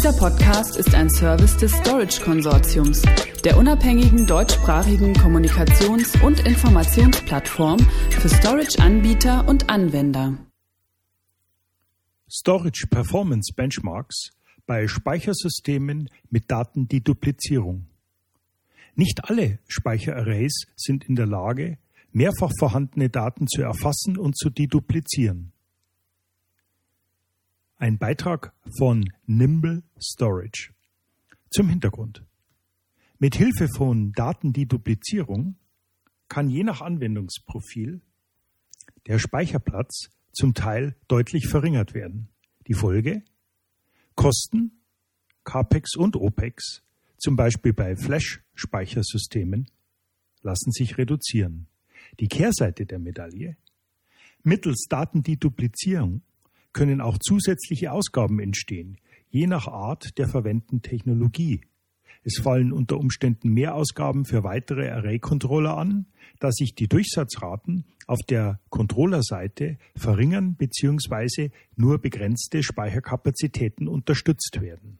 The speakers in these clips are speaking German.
Dieser Podcast ist ein Service des Storage Konsortiums, der unabhängigen deutschsprachigen Kommunikations- und Informationsplattform für Storage-Anbieter und Anwender. Storage Performance Benchmarks bei Speichersystemen mit Datendeduplizierung. Nicht alle Speicherarrays sind in der Lage, mehrfach vorhandene Daten zu erfassen und zu deduplizieren. Ein Beitrag von Nimble Storage. Zum Hintergrund. Mit Hilfe von Datendeduplizierung kann je nach Anwendungsprofil der Speicherplatz zum Teil deutlich verringert werden. Die Folge? Kosten, CAPEX und OPEX, zum Beispiel bei Flash-Speichersystemen, lassen sich reduzieren. Die Kehrseite der Medaille? Mittels Datendeduplizierung können auch zusätzliche Ausgaben entstehen, je nach Art der verwendeten Technologie. Es fallen unter Umständen Mehrausgaben für weitere Array-Controller an, da sich die Durchsatzraten auf der Controllerseite verringern bzw. nur begrenzte Speicherkapazitäten unterstützt werden.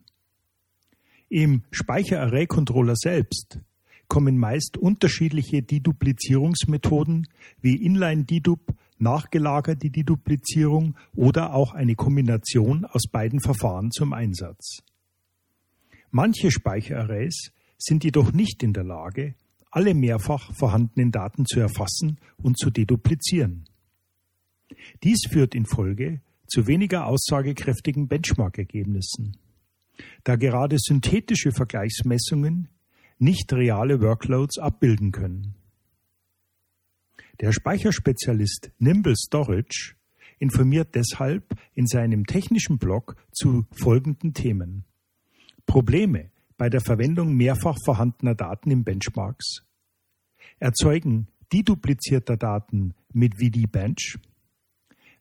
Im Speicher-Array-Controller selbst kommen meist unterschiedliche Deduplizierungsmethoden wie Inline-Dedup, nachgelagerte Deduplizierung oder auch eine Kombination aus beiden Verfahren zum Einsatz. Manche Speicherarrays sind jedoch nicht in der Lage, alle mehrfach vorhandenen Daten zu erfassen und zu deduplizieren. Dies führt in Folge zu weniger aussagekräftigen Benchmark-Ergebnissen, da gerade synthetische Vergleichsmessungen nicht reale Workloads abbilden können. Der Speicherspezialist Nimble Storage informiert deshalb in seinem technischen Blog zu folgenden Themen. Probleme bei der Verwendung mehrfach vorhandener Daten in Benchmarks, Erzeugen deduplizierter Daten mit VD-Bench,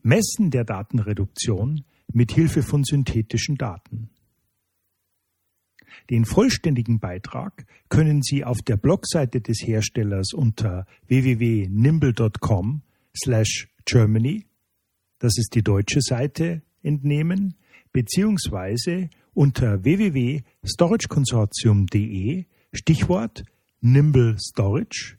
Messen der Datenreduktion mit Hilfe von synthetischen Daten. Den vollständigen Beitrag können Sie auf der Blogseite des Herstellers unter www.nimble.com slash Germany, das ist die deutsche Seite, entnehmen, beziehungsweise unter www.storageconsortium.de Stichwort Nimble Storage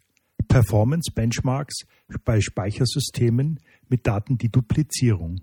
Performance Benchmarks bei Speichersystemen mit Datendeduplizierung.